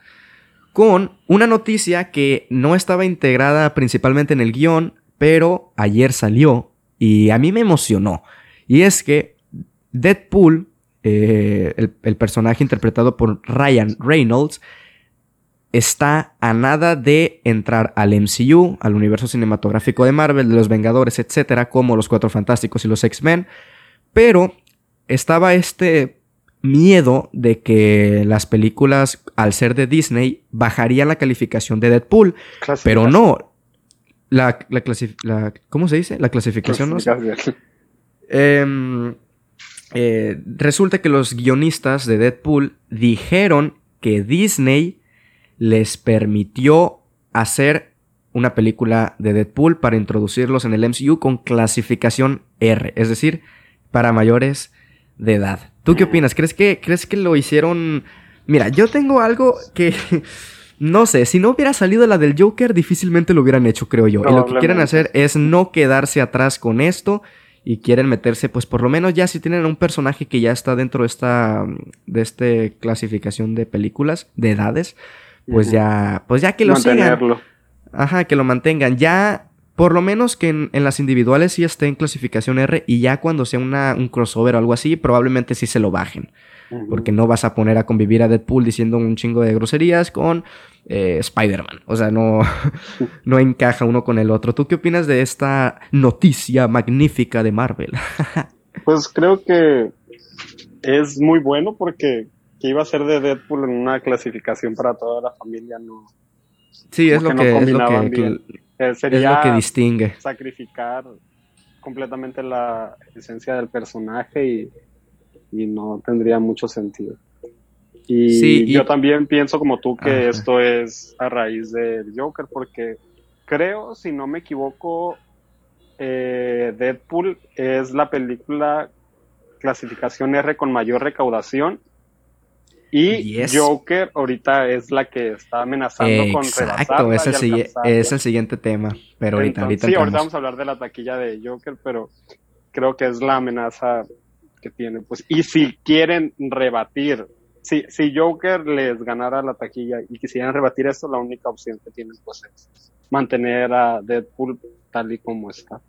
con una noticia que no estaba integrada principalmente en el guion, pero ayer salió y a mí me emocionó. Y es que Deadpool, eh, el, personaje interpretado por Ryan Reynolds, está a nada de entrar al MCU, al universo cinematográfico de Marvel, de los Vengadores, etcétera, como los Cuatro Fantásticos y los X-Men. Pero estaba este miedo de que las películas, al ser de Disney, bajarían la calificación de Deadpool. Pero no. La, la, ¿Cómo se dice? La clasificación, no Em, eh, resulta que los guionistas de Deadpool dijeron que Disney les permitió hacer una película de Deadpool para introducirlos en el MCU con clasificación R, es decir, para mayores de edad. ¿Tú qué opinas? ¿Crees que, crees que lo hicieron? Mira, yo tengo algo que *laughs* no sé, si no hubiera salido la del Joker, difícilmente lo hubieran hecho, creo yo. Y lo que quieren hacer es no quedarse atrás con esto y quieren meterse, pues por lo menos ya si tienen un personaje que ya está dentro de esta, de este clasificación de películas, de edades, pues ya, pues ya que lo sigan. Ajá, que lo mantengan. Ya, por lo menos que en, las individuales sí esté en clasificación R y ya cuando sea una, un crossover o algo así, probablemente sí se lo bajen. Porque no vas a poner a convivir a Deadpool diciendo un chingo de groserías con eh, Spider-Man. O sea, no, *laughs* no encaja uno con el otro. ¿Tú qué opinas de esta noticia magnífica de Marvel? *laughs* pues creo que es muy bueno porque que iba a ser de Deadpool en una clasificación para toda la familia no. Sí, es lo, que, es lo que, eh, sería es lo que distingue. Sacrificar completamente la esencia del personaje y y no tendría mucho sentido. Y, yo también pienso como tú que esto es a raíz del Joker, porque creo, si no me equivoco, eh, Deadpool es la película clasificación R con mayor recaudación. Y Joker ahorita es la que está amenazando con rebasar. Es, es el siguiente tema. Pero ahorita, ahorita Sí, ahorita vamos a hablar de la taquilla de Joker, pero creo que es la amenaza que tienen. Pues, y si quieren rebatir, si, si Joker les ganara la taquilla y quisieran rebatir esto, la única opción que tienen pues es mantener a Deadpool tal y como está.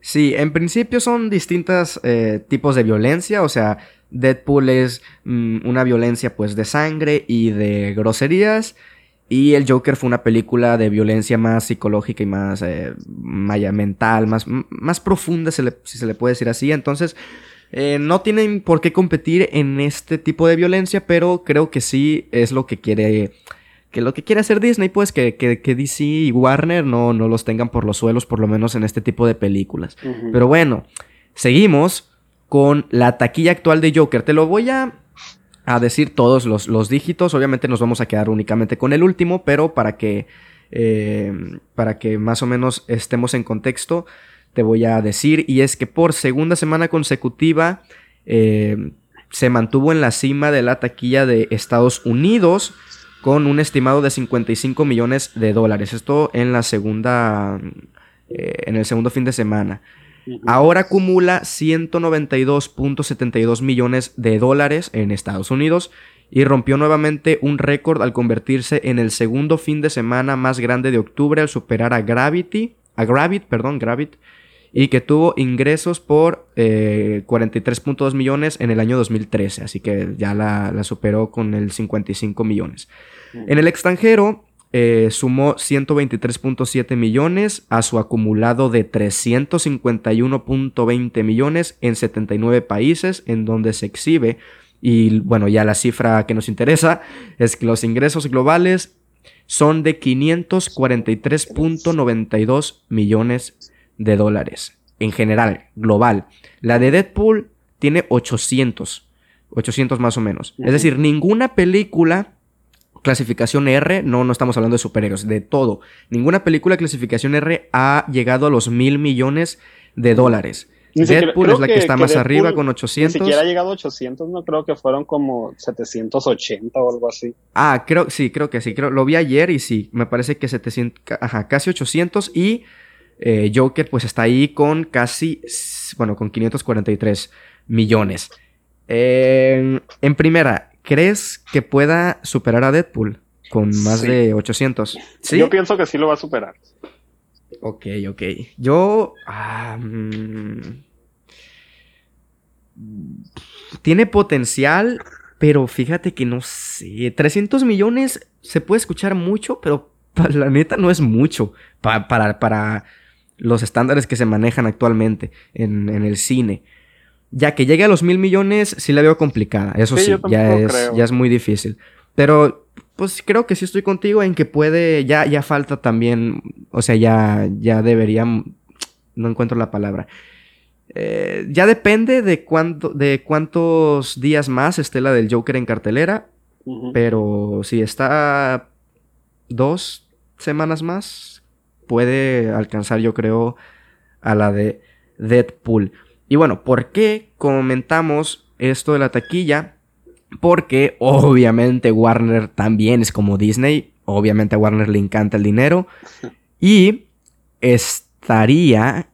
Sí, en principio son distintos eh, tipos de violencia, o sea, Deadpool es mm, una violencia pues de sangre y de groserías. Y el Joker fue una película de violencia más psicológica y más eh, mental, más, más profunda, si se le puede decir así. Entonces, eh, no tienen por qué competir en este tipo de violencia, pero creo que sí es lo que quiere. Que lo que quiere hacer Disney, pues que, que, DC y Warner no, no, los tengan por los suelos, por lo menos en este tipo de películas. Pero bueno, seguimos con la taquilla actual de Joker. Te lo voy a, a decir todos los, los, dígitos. Obviamente nos vamos a quedar únicamente con el último, pero para que, eh, para que más o menos estemos en contexto te voy a decir, y es que por segunda semana consecutiva eh, se mantuvo en la cima de la taquilla de Estados Unidos con un estimado de 55 millones de dólares. Esto en la segunda, eh, en el segundo fin de semana. Ahora acumula 192.72 millones de dólares en Estados Unidos y rompió nuevamente un récord al convertirse en el segundo fin de semana más grande de octubre al superar a Gravity, a Gravit, perdón, Gravit, y que tuvo ingresos por 43.2 eh, millones en el año 2013, así que ya la, superó con el 55 millones. En el extranjero eh, sumó 123.7 millones a su acumulado de 351.20 millones en 79 países en donde se exhibe. Y bueno, ya la cifra que nos interesa es que los ingresos globales son de 543.92 millones de dólares en general, global. La de Deadpool tiene 800, 800 más o menos. Es decir, ninguna película clasificación R, no, no estamos hablando de superhéroes, de todo. Ninguna película clasificación R ha llegado a los mil millones de dólares. Deadpool es la que, está más arriba con 800. Ni siquiera ha llegado a 800, no creo que fueron como 780 o algo así. Ah, creo, sí, creo que sí. Creo, lo vi ayer y sí, me parece que 700, ajá, casi 800 y eh, Joker pues está ahí con casi, bueno, con 543 millones. en primera, ¿crees que pueda superar a Deadpool con más de 800? ¿Sí? Yo pienso que sí lo va a superar. Ok, ok. Yo... Ah, mm, tiene potencial, pero fíjate que no sé. 300 millones se puede escuchar mucho, pero *laughs* la neta no es mucho para, para los estándares que se manejan actualmente en, el cine. Ya que llegue a los mil millones, sí la veo complicada. Eso sí, ya, es, ya es muy difícil. Pero, pues creo que sí estoy contigo en que puede. Ya, ya falta también. O sea, ya, ya debería. No encuentro la palabra. Eh, ya depende de, cuánto, de cuántos días más esté la del Joker en cartelera. Pero si está dos, semanas más puede alcanzar, yo creo, a la de Deadpool. Y bueno, ¿por qué comentamos esto de la taquilla? Porque obviamente Warner también es como Disney. Obviamente a Warner le encanta el dinero. *laughs* Y estaría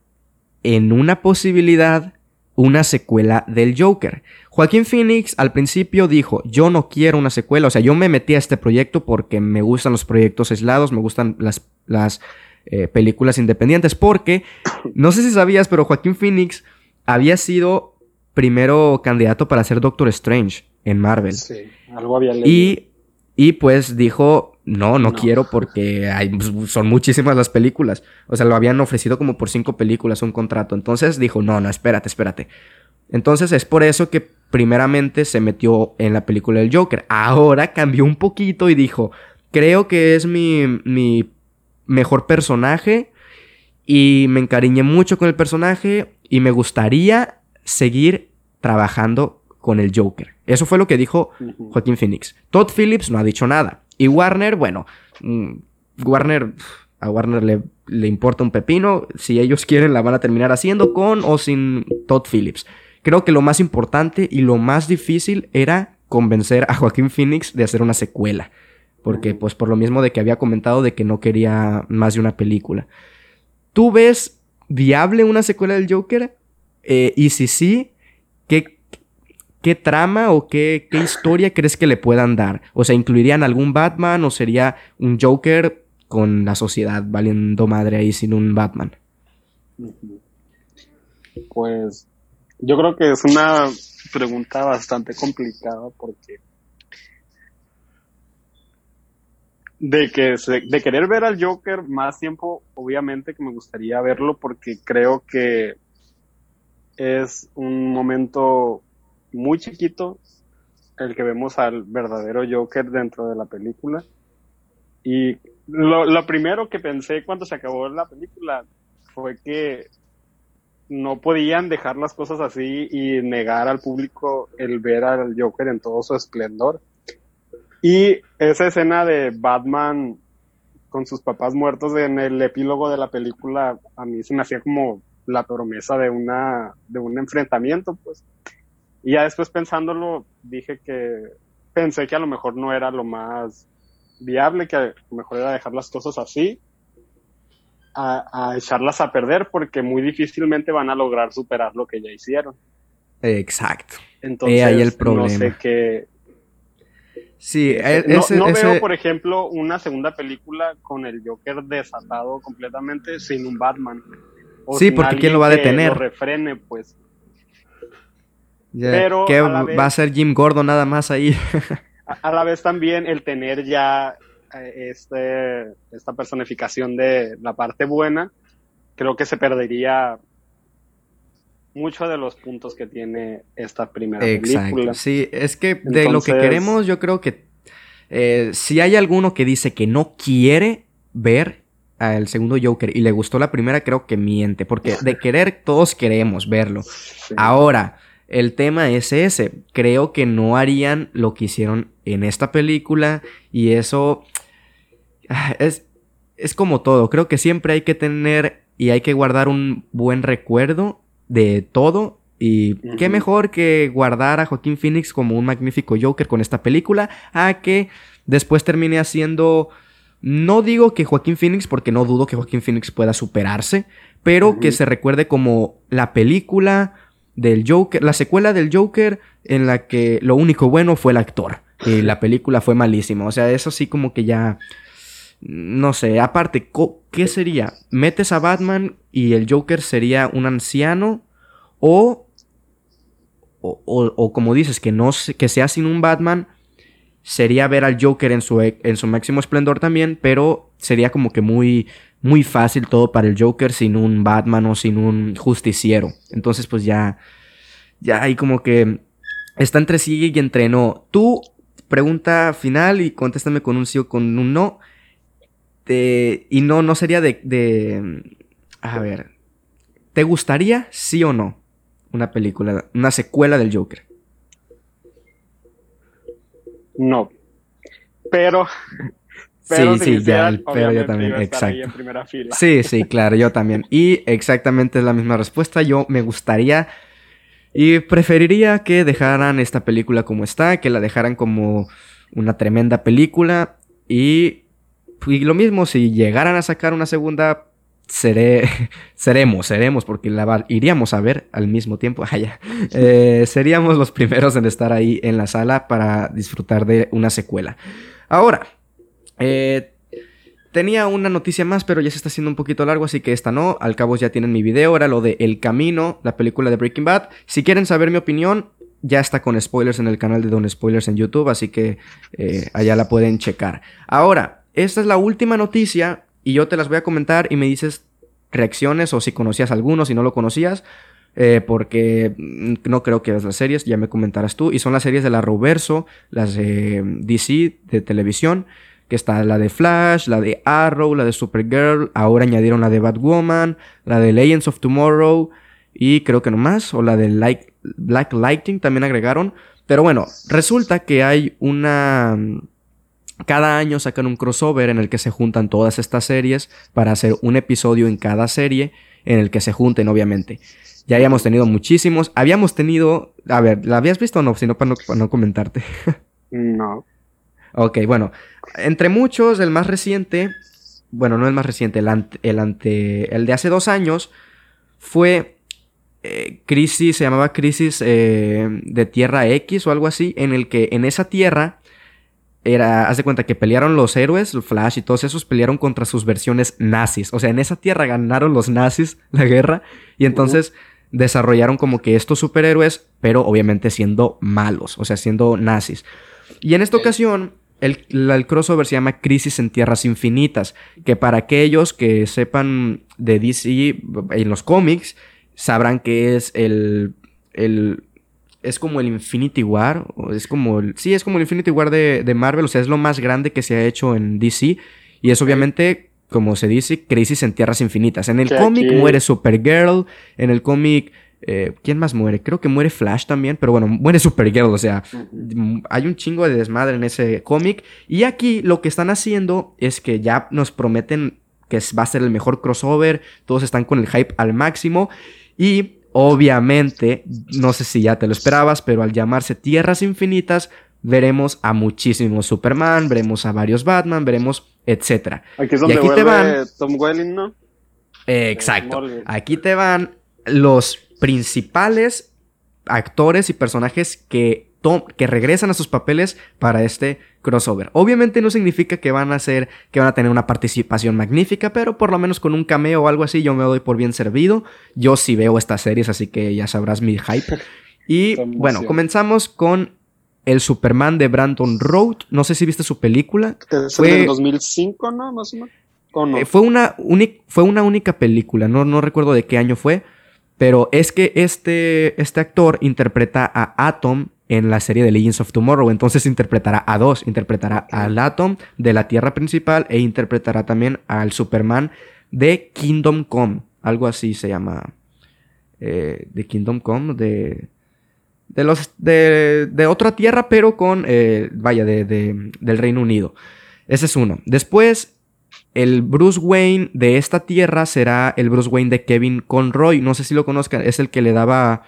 en una posibilidad una secuela del Joker. Joaquín Phoenix al principio dijo, yo no quiero una secuela, o sea, yo me metí a este proyecto porque me gustan los proyectos aislados, me gustan las, las eh, películas independientes, porque, no sé si sabías, pero Joaquín Phoenix había sido primero candidato para ser Doctor Strange en Marvel. Sí, algo había leído. Y, y pues dijo, no, no, quiero porque hay, son muchísimas las películas. O sea, lo habían ofrecido como por cinco películas un contrato. Entonces dijo, no, no, espérate, espérate. Entonces es por eso que primeramente se metió en la película del Joker. Ahora cambió un poquito y dijo, creo que es mi, mi mejor personaje y me encariñé mucho con el personaje y me gustaría seguir trabajando con el Joker. Eso fue lo que dijo Joaquín Phoenix. Todd Phillips no ha dicho nada. Y Warner, bueno, mm, Warner, a Warner le, le, importa un pepino. Si ellos quieren, la van a terminar haciendo con o sin Todd Phillips. Creo que lo más importante y lo más difícil era convencer a Joaquín Phoenix de hacer una secuela. Porque, pues, por lo mismo de que había comentado de que no quería más de una película. ¿Tú ves viable una secuela del Joker? Eh, y si sí, ¿qué, ¿qué trama o qué, qué, historia crees que le puedan dar? O sea, ¿incluirían algún Batman o sería un Joker con la sociedad valiendo madre ahí sin un Batman? Pues yo creo que es una pregunta bastante complicada porque de que de querer ver al Joker más tiempo, obviamente que me gustaría verlo porque creo que es un momento muy chiquito el que vemos al verdadero Joker dentro de la película. Y lo, primero que pensé cuando se acabó la película fue que no podían dejar las cosas así y negar al público el ver al Joker en todo su esplendor. Y esa escena de Batman con sus papás muertos en el epílogo de la película a mí se me hacía como la promesa de una de un enfrentamiento, pues. Y ya después pensándolo, dije que pensé que a lo mejor no era lo más viable, que a lo mejor era dejar las cosas así, a, echarlas a perder, porque muy difícilmente van a lograr superar lo que ya hicieron. Exacto. Entonces, ahí el problema. no sé qué. Sí, no, veo, por ejemplo, una segunda película con el Joker desatado completamente sin un Batman. sí, porque ¿quién lo va a detener? lo refrene, pues. Pero que va a ser Jim Gordon nada más ahí. *laughs* a, la vez también el tener ya eh, este, esta personificación de la parte buena, creo que se perdería mucho de los puntos que tiene esta primera Exacto. película. Sí, es que de lo que queremos, yo creo que eh, si hay alguno que dice que no quiere ver al segundo Joker y le gustó la primera, creo que miente, porque de *laughs* querer todos queremos verlo. Ahora, el tema es ese. Creo que no harían lo que hicieron en esta película y eso ah, es, es como todo. Creo que siempre hay que tener y hay que guardar un buen recuerdo de todo. Y qué mejor que guardar a Joaquín Phoenix como un magnífico Joker con esta película a que después termine haciendo... No digo que Joaquín Phoenix, porque no dudo que Joaquín Phoenix pueda superarse, pero que se recuerde como la película del Joker, la secuela del Joker en la que lo único bueno fue el actor y la película fue malísima. O sea, eso sí como que ya... No sé, aparte, ¿qué sería? ¿Metes a Batman y el Joker sería un anciano? O, o, o, como dices, que, no, que sea sin un Batman, sería ver al Joker en su, en su máximo esplendor también, pero sería como que muy muy fácil todo para el Joker sin un Batman o sin un justiciero. Entonces, pues ya, ya hay como que está entre sí y entre no. Tú, pregunta final y contéstame con un sí o con un no. Y no, no sería de, de, a ver, ¿te gustaría sí o no una película, una secuela del Joker? No. Pero *laughs* Pero sí, si sí, ya, pero yo también, exacto. en primera fila. Sí, sí, claro, yo también. Y exactamente es la misma respuesta. Yo me gustaría y preferiría que dejaran esta película como está, que la dejaran como una tremenda película. Y, y lo mismo, si llegaran a sacar una segunda, seré, *laughs* seremos, seremos, porque la iríamos a ver al mismo tiempo. *laughs* Ah, ya. Eh, seríamos los primeros en estar ahí en la sala para disfrutar de una secuela. Ahora, eh, Tenía una noticia más, pero ya se está haciendo un poquito largo, así que esta no. Al cabo ya tienen mi video, era lo de El Camino, la película de Breaking Bad. Si quieren saber mi opinión, ya está con spoilers en el canal de Don Spoilers en YouTube, así que eh, allá la pueden checar. Ahora, esta es la última noticia y yo te las voy a comentar y me dices reacciones o si conocías alguno, si no lo conocías. eh, porque mm, no creo que veas las series, ya me comentarás tú. Y son las series de la Roverso, las de mm, DC de televisión que está la de Flash, la de Arrow, la de Supergirl, ahora añadieron la de Batwoman, la de Legends of Tomorrow y creo que no más, o la de Light- Black Lightning también agregaron. Pero bueno, resulta que hay una... Cada año sacan un crossover en el que se juntan todas estas series para hacer un episodio en cada serie en el que se junten, obviamente. Ya habíamos tenido muchísimos. Habíamos tenido... A ver, ¿la habías visto o no? Si no, para no, para no comentarte. No. Ok, bueno, entre muchos, el más reciente, bueno, no el más reciente, el, ante, el, ante- el de hace dos años fue eh, Crisis, se llamaba Crisis eh, de Tierra X o algo así, en el que en esa tierra era, haz de cuenta que pelearon los héroes, el Flash y todos esos pelearon contra sus versiones nazis, o sea, en esa tierra ganaron los nazis *laughs* la guerra y entonces desarrollaron como que estos superhéroes, pero obviamente siendo malos, o sea, siendo nazis. Y en esta ocasión, el, la- el crossover se llama Crisis en Tierras Infinitas, que para aquellos que sepan de DC en los cómics, sabrán que es el, el es como el Infinity War, es como el, sí, es como el Infinity War de, de Marvel, o sea, es lo más grande que se ha hecho en DC, y es obviamente, como se dice, Crisis en Tierras Infinitas. En el cómic muere Supergirl, en el cómic, eh, ¿quién más muere? Creo que muere Flash también, pero bueno, muere Supergirl, o sea, hay un chingo de desmadre en ese cómic. Y aquí lo que están haciendo es que ya nos prometen que va a ser el mejor crossover. Todos están con el hype al máximo. Y obviamente, no sé si ya te lo esperabas, pero al llamarse Tierras Infinitas, veremos a muchísimos Superman, veremos a varios Batman, veremos etcétera. Aquí es donde aquí te van- Tom Welling, ¿no? Eh, exacto. Smallville. Aquí te van los principales actores y personajes que, que regresan a sus papeles para este crossover. Obviamente no significa que van a ser, que van a tener una participación magnífica, pero por lo menos con un cameo o algo así yo me doy por bien servido. Yo sí veo estas series, así que ya sabrás mi hype. *laughs* Y bueno, comenzamos con el Superman de Brandon Road. No sé si viste su película. Es Fue- el del 2005, ¿no? Más o menos. Eh, fue, una fue una única película, no, no recuerdo de qué año fue, pero es que este, este actor interpreta a Atom en la serie de Legends of Tomorrow, entonces interpretará a dos, interpretará al Atom de la Tierra principal e interpretará también al Superman de Kingdom Come, algo así se llama, eh, de Kingdom Come, de... De, los, de, de otra tierra, pero con, eh, vaya, de, de- del Reino Unido. Ese es uno. Después, el Bruce Wayne de esta tierra será el Bruce Wayne de Kevin Conroy. No sé si lo conozcan. Es el que le daba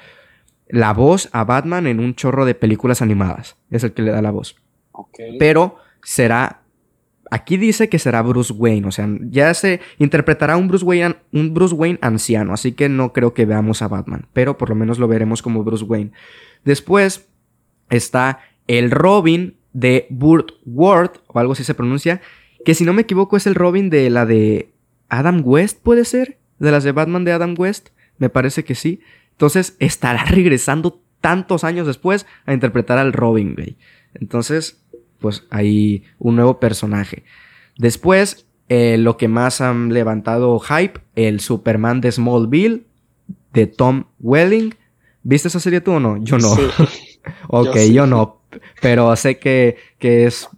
la voz a Batman en un chorro de películas animadas. Es el que le da la voz. Pero será. Aquí dice que será Bruce Wayne. O sea, ya se interpretará un Bruce Wayne, un Bruce Wayne anciano. Así que no creo que veamos a Batman. Pero por lo menos lo veremos como Bruce Wayne. Después está el Robin de Burt Ward, o algo así se pronuncia, que si no me equivoco es el Robin de la de Adam West, ¿puede ser? De las de Batman de Adam West, me parece que sí. Entonces estará *laughs* regresando tantos años después a interpretar al Robin, güey. Entonces, pues ahí un nuevo personaje. Después, eh, lo que más han levantado hype, el Superman de Smallville, de Tom Welling. ¿Viste esa serie tú o no? Yo no. Sí. *laughs* Ok, Yo yo, no. Pero sé que, que es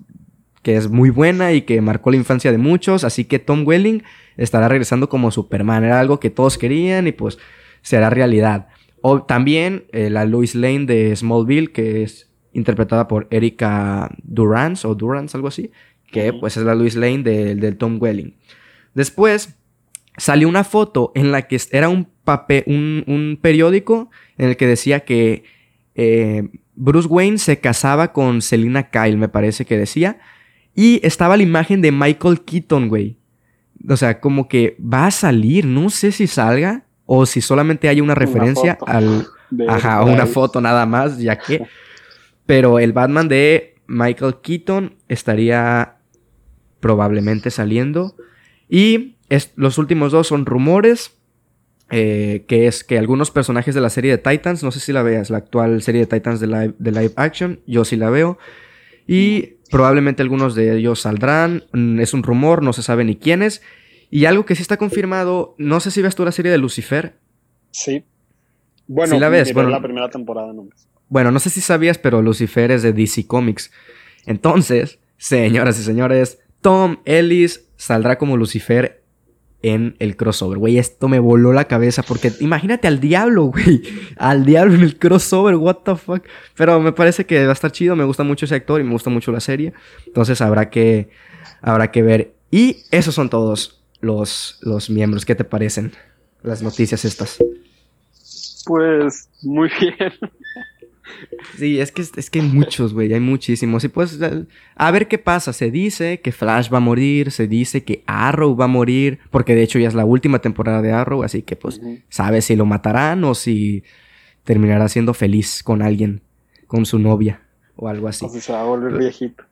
que es muy buena y que marcó la infancia de muchos. Así que Tom Welling estará regresando como Superman. Era algo que todos querían y pues será realidad. O también eh, la Lois Lane de Smallville, que es interpretada por Erika Durance o Durance, algo así. que pues es la Louis Lane del Tom Welling. Después salió una foto en la que era un, papel, un, periódico en el que decía que eh, Bruce Wayne se casaba con Selina Kyle, me parece que decía. Y estaba la imagen de Michael Keaton, güey. O sea, como que va a salir, no sé si salga o si solamente hay una referencia al... *laughs* Ajá, una foto nada más, ya que... *laughs* Pero el Batman de Michael Keaton estaría probablemente saliendo. Y los últimos dos son rumores. Eh, que es que algunos personajes de la serie de Titans, no sé si la veas, la actual serie de Titans de live, de live action, yo sí la veo. Y probablemente algunos de ellos saldrán, mm, es un rumor, no se sabe ni quiénes. Y algo que sí está confirmado, no sé si ves tú la serie de Lucifer. Sí. Bueno, la ves? Bueno, la primera temporada no. Bueno, no sé si sabías, pero Lucifer es de DC Comics. Entonces, señoras y señores, Tom Ellis saldrá como Lucifer en el crossover, güey. Esto me voló la cabeza porque imagínate al diablo, güey. Al diablo en el crossover, what the fuck. Pero me parece que va a estar chido, me gusta mucho ese actor y me gusta mucho la serie. Entonces habrá que, habrá que ver. Y esos son todos los, los miembros. ¿Qué te parecen las noticias estas? Pues muy bien. *laughs* Sí, es que, es que hay muchos, güey, hay muchísimos. Y pues, a ver qué pasa. Se dice que Flash va a morir, se dice que Arrow va a morir, porque de hecho ya es la última temporada de Arrow, así que pues, sabe si lo matarán o si terminará siendo feliz con alguien, con su novia o algo así. O si se va a volver viejito.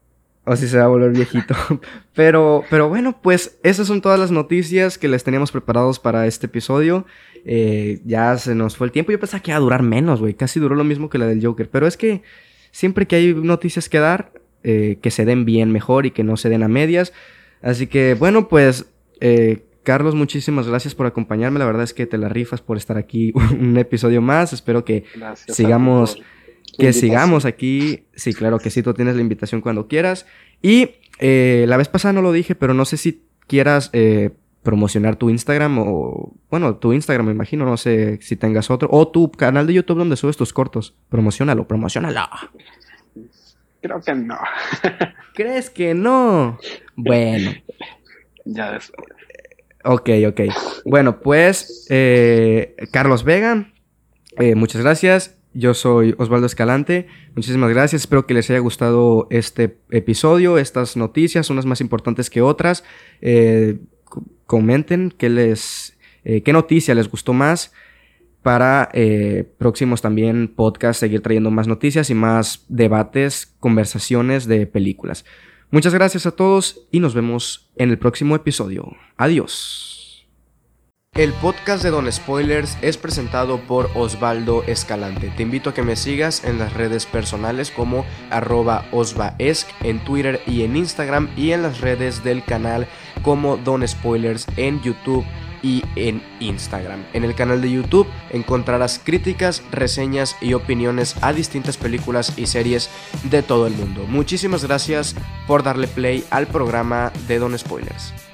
O si se va a volver viejito. *laughs* pero, pero bueno, pues esas son todas las noticias que les teníamos preparados para este episodio. Eh, ya se nos fue el tiempo. Yo pensaba que iba a durar menos, güey. Casi duró lo mismo que la del Joker. Pero es que siempre que hay noticias que dar, eh, que se den bien mejor y que no se den a medias. Así que, bueno, pues, eh, Carlos, muchísimas gracias por acompañarme. La verdad es que te la rifas por estar aquí *laughs* un episodio más. Espero que sigamos. Que sigamos aquí. Sí, claro que sí, tú tienes la invitación cuando quieras. Y la vez pasada no lo dije, pero no sé si quieras promocionar tu Instagram o, bueno, tu Instagram me imagino, no sé si tengas otro, o tu canal de YouTube donde subes tus cortos. Promocionalo, promocionalo. Creo que no. *laughs* ¿Crees que no? Bueno. ya después. Ok, ok. Bueno, pues, eh, Carlos Vega, eh, muchas gracias. Yo soy Osvaldo Escalante. Muchísimas gracias. Espero que les haya gustado este episodio, estas noticias, unas más importantes que otras. Eh, comenten qué les, eh, qué noticia les gustó más para eh, próximos también podcasts, seguir trayendo más noticias y más debates, conversaciones de películas. Muchas gracias a todos y nos vemos en el próximo episodio. Adiós. El podcast de Don Spoilers es presentado por Osvaldo Escalante. Te invito a que me sigas en las redes personales como arroba en Twitter y en Instagram y en las redes del canal como Don Spoilers en YouTube y en Instagram. En el canal de YouTube encontrarás críticas, reseñas y opiniones a distintas películas y series de todo el mundo. Muchísimas gracias por darle play al programa de Don Spoilers.